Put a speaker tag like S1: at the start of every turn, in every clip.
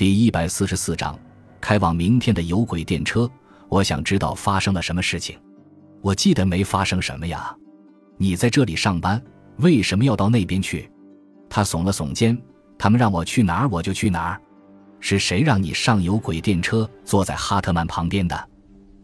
S1: 第一百四十四章，开往明天的有轨电车。我想知道发生了什么事情。我记得没发生什么呀。你在这里上班，为什么要到那边去？他耸了耸肩。他们让我去哪儿，我就去哪儿。是谁让你上有轨电车，坐在哈特曼旁边的？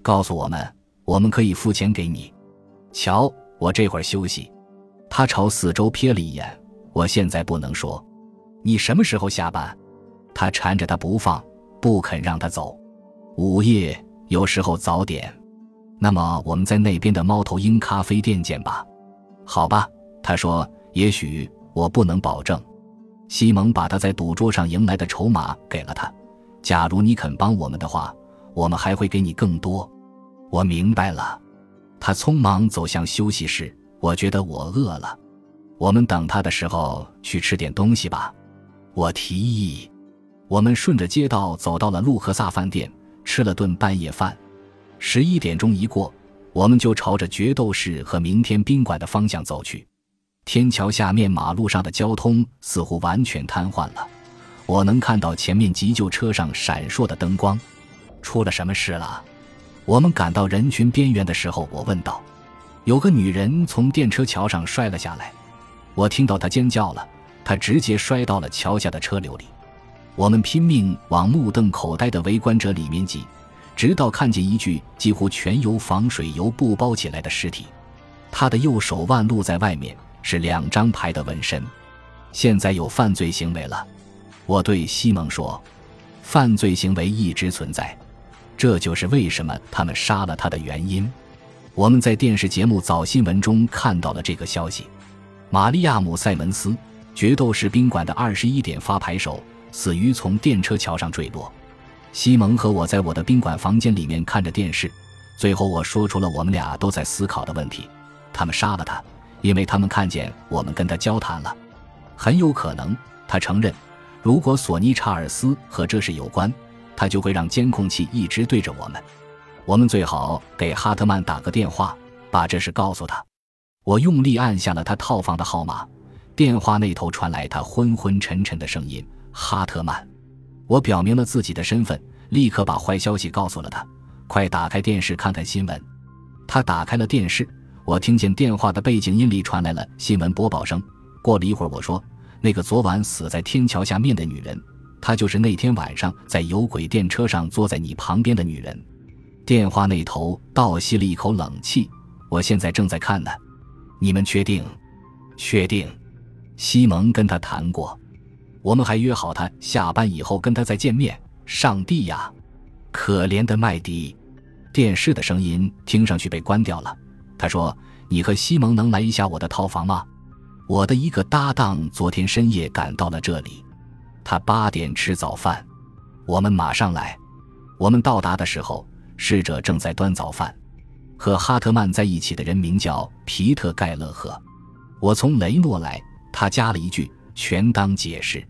S1: 告诉我们，我们可以付钱给你。瞧，我这会儿休息。他朝四周瞥了一眼。我现在不能说。你什么时候下班？他缠着他不放，不肯让他走。午夜，有时候早点。那么我们在那边的猫头鹰咖啡店见吧。好吧，他说。也许我不能保证。西蒙把他在赌桌上赢来的筹码给了他。假如你肯帮我们的话，我们还会给你更多。我明白了。他匆忙走向休息室。我觉得我饿了。我们等他的时候去吃点东西吧。我提议。我们顺着街道走到了路克萨饭店，吃了顿半夜饭。十一点钟一过，我们就朝着决斗士和明天宾馆的方向走去。天桥下面马路上的交通似乎完全瘫痪了，我能看到前面急救车上闪烁的灯光。出了什么事了？我们赶到人群边缘的时候，我问道：“有个女人从电车桥上摔了下来。”我听到她尖叫了，她直接摔到了桥下的车流里。我们拼命往目瞪口呆的围观者里面挤，直到看见一具几乎全由防水油布包起来的尸体，他的右手腕露在外面。是两张牌的纹身，现在有犯罪行为了。我对西蒙说：“犯罪行为一直存在，这就是为什么他们杀了他的原因。”我们在电视节目早新闻中看到了这个消息。玛利亚姆·塞门斯，决斗士宾馆的二十一点发牌手，死于从电车桥上坠落。西蒙和我在我的宾馆房间里面看着电视。最后，我说出了我们俩都在思考的问题：他们杀了他。因为他们看见我们跟他交谈了，很有可能，他承认，如果索尼·查尔斯和这事有关，他就会让监控器一直对着我们。我们最好给哈特曼打个电话，把这事告诉他。我用力按下了他套房的号码，电话那头传来他昏昏沉沉的声音：“哈特曼。”我表明了自己的身份，立刻把坏消息告诉了他。快打开电视看看新闻。他打开了电视。我听见电话的背景音里传来了新闻播报声。过了一会儿，我说：“那个昨晚死在天桥下面的女人，她就是那天晚上在有轨电车上坐在你旁边的女人。”电话那头倒吸了一口冷气。我现在正在看呢。你们确定？确定。西蒙跟他谈过，我们还约好他下班以后跟他再见面。上帝呀，可怜的麦迪！电视的声音听上去被关掉了。他说：“你和西蒙能来一下我的套房吗？我的一个搭档昨天深夜赶到了这里，他八点吃早饭，我们马上来。我们到达的时候，侍者正在端早饭。和哈特曼在一起的人名叫皮特·盖勒赫。我从雷诺来。”他加了一句，全当解释。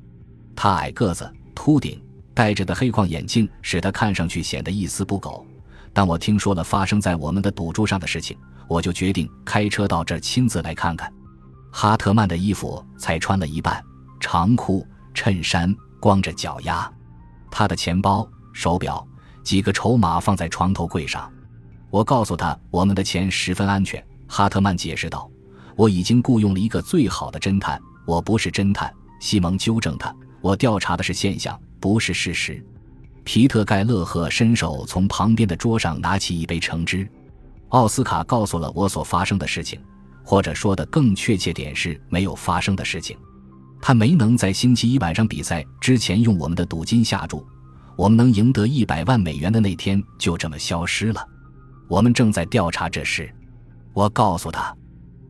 S1: 他矮个子、秃顶，戴着的黑框眼镜使他看上去显得一丝不苟。当我听说了发生在我们的赌注上的事情。我就决定开车到这儿亲自来看看。哈特曼的衣服才穿了一半，长裤、衬衫，光着脚丫。他的钱包、手表、几个筹码放在床头柜上。我告诉他，我们的钱十分安全。哈特曼解释道：“我已经雇佣了一个最好的侦探。我不是侦探。”西蒙纠正他：“我调查的是现象，不是事实。”皮特·盖勒赫伸手从旁边的桌上拿起一杯橙汁。奥斯卡告诉了我所发生的事情，或者说的更确切点是没有发生的事情。他没能在星期一晚上比赛之前用我们的赌金下注，我们能赢得一百万美元的那天就这么消失了。我们正在调查这事。我告诉他，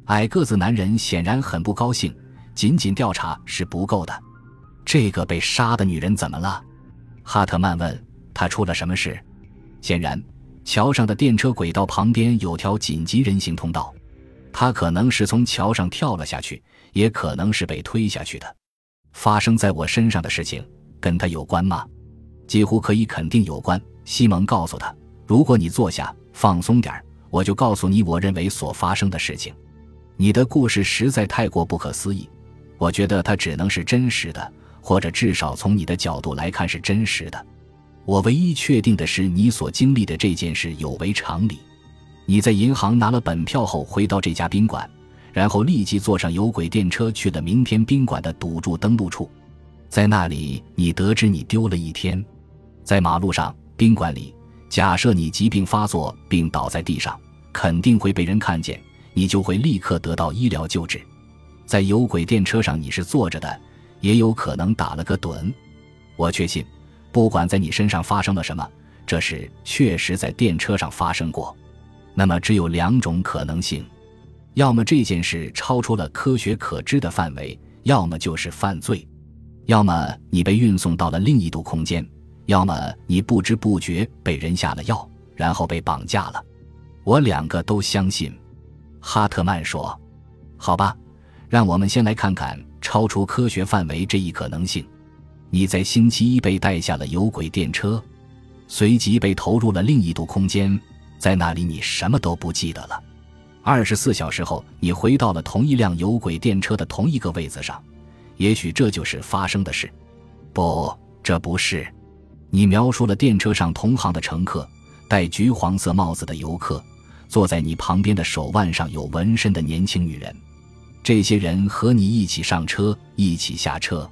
S1: 矮个子男人显然很不高兴。仅仅调查是不够的。这个被杀的女人怎么了？哈特曼问。她出了什么事？显然。桥上的电车轨道旁边有条紧急人行通道，她可能是从桥上跳了下去，也可能是被推下去的。发生在我身上的事情跟她有关吗？几乎可以肯定有关。西蒙告诉他：“如果你坐下，放松点我就告诉你我认为所发生的事情。你的故事实在太过不可思议，我觉得它只能是真实的，或者至少从你的角度来看是真实的。我唯一确定的是，你所经历的这件事有违常理。你在银行拿了本票后，回到这家宾馆，然后立即坐上有轨电车去了明天宾馆的赌注登录处，在那里，你得知你丢了一天。在马路上，宾馆里，假设你疾病发作并倒在地上，肯定会被人看见，你就会立刻得到医疗救治。在有轨电车上，你是坐着的，也有可能打了个盹。我确信。不管在你身上发生了什么，这事确实在电车上发生过。那么只有两种可能性：要么这件事超出了科学可知的范围，要么就是犯罪；要么你被运送到了另一度空间，要么你不知不觉被人下了药，然后被绑架了。我两个都相信。哈特曼说：“好吧，让我们先来看看超出科学范围这一可能性。”你在星期一被带下了有轨电车，随即被投入了另一度空间，在那里你什么都不记得了。二十四小时后，你回到了同一辆有轨电车的同一个位子上，也许这就是发生的事。不，这不是。你描述了电车上同行的乘客，戴橘黄色帽子的游客，坐在你旁边的手腕上有纹身的年轻女人。这些人和你一起上车，一起下车。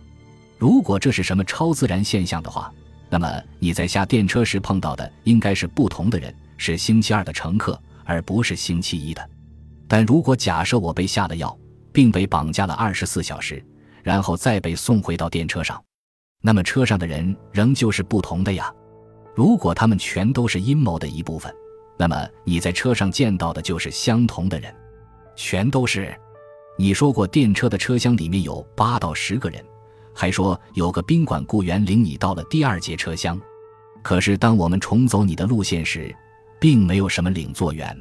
S1: 如果这是什么超自然现象的话，那么你在下电车时碰到的应该是不同的人，是星期二的乘客，而不是星期一的。但如果假设我被下了药，并被绑架了二十四小时，然后再被送回到电车上，那么车上的人仍旧是不同的呀。如果他们全都是阴谋的一部分，那么你在车上见到的就是相同的人，全都是。你说过电车的车厢里面有八到十个人。还说有个宾馆雇员领你到了第二节车厢，可是当我们重走你的路线时，并没有什么领座员。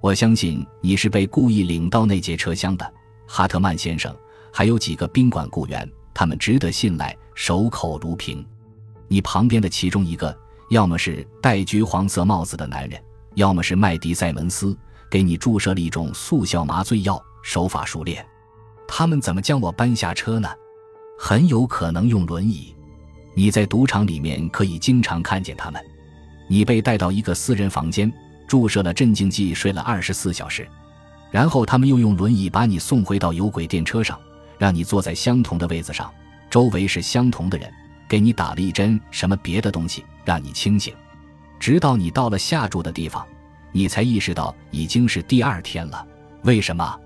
S1: 我相信你是被故意领到那节车厢的，哈特曼先生。还有几个宾馆雇员，他们值得信赖，守口如瓶。你旁边的其中一个，要么是戴橘黄色帽子的男人，要么是麦迪塞门斯，给你注射了一种速效麻醉药，手法熟练。他们怎么将我搬下车呢？很有可能用轮椅。你在赌场里面可以经常看见他们。你被带到一个私人房间，注射了镇静剂，睡了二十四小时，然后他们又用轮椅把你送回到有轨电车上，让你坐在相同的位子上，周围是相同的人，给你打了一针什么别的东西，让你清醒，直到你到了下注的地方，你才意识到已经是第二天了。为什么？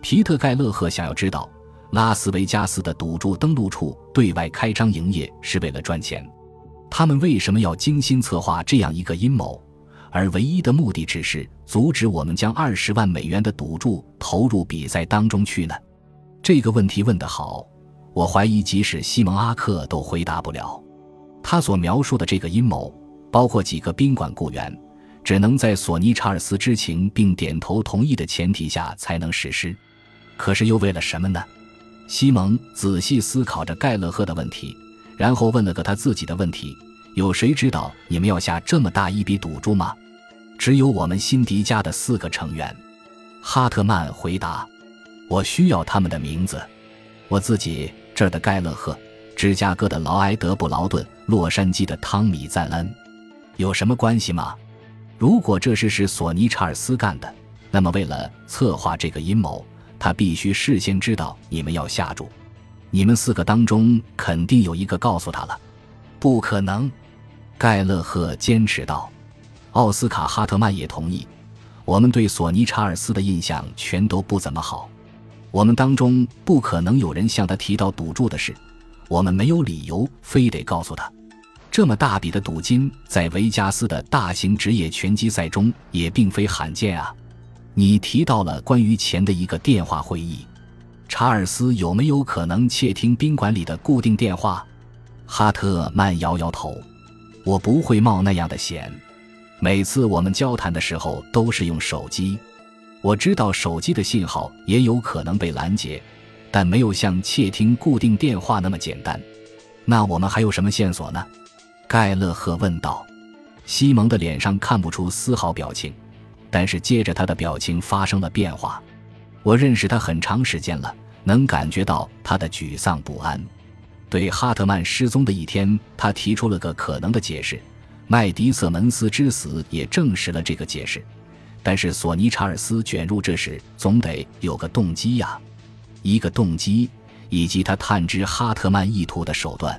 S1: 皮特盖勒赫想要知道。拉斯维加斯的赌注登录处对外开张营业是为了赚钱，他们为什么要精心策划这样一个阴谋，而唯一的目的只是阻止我们将二十万美元的赌注投入比赛当中去呢？这个问题问得好，我怀疑即使西蒙阿克都回答不了。他所描述的这个阴谋，包括几个宾馆雇员，只能在索尼查尔斯知情并点头同意的前提下才能实施。可是又为了什么呢？西蒙仔细思考着盖勒赫的问题，然后问了个他自己的问题：“有谁知道你们要下这么大一笔赌注吗？”“只有我们辛迪家的四个成员。”哈特曼回答。“我需要他们的名字。我自己这儿的盖勒赫，芝加哥的劳埃德·布劳顿，洛杉矶的汤米·赞恩，有什么关系吗？如果这事是索尼·查尔斯干的，那么为了策划这个阴谋。”他必须事先知道你们要下注，你们四个当中肯定有一个告诉他了。不可能，盖勒赫坚持道。奥斯卡·哈特曼也同意。我们对索尼·查尔斯的印象全都不怎么好。我们当中不可能有人向他提到赌注的事。我们没有理由非得告诉他。这么大笔的赌金在维加斯的大型职业拳击赛中也并非罕见啊。你提到了关于钱的一个电话会议，查尔斯有没有可能窃听宾馆里的固定电话？哈特曼摇摇头，我不会冒那样的险。每次我们交谈的时候都是用手机，我知道手机的信号也有可能被拦截，但没有像窃听固定电话那么简单。那我们还有什么线索呢？盖勒赫问道。西蒙的脸上看不出丝毫表情。但是接着他的表情发生了变化，我认识他很长时间了，能感觉到他的沮丧不安。对哈特曼失踪的一天，他提出了个可能的解释。麦迪瑟门斯之死也证实了这个解释。但是索尼查尔斯卷入这事，总得有个动机呀，一个动机，以及他探知哈特曼意图的手段。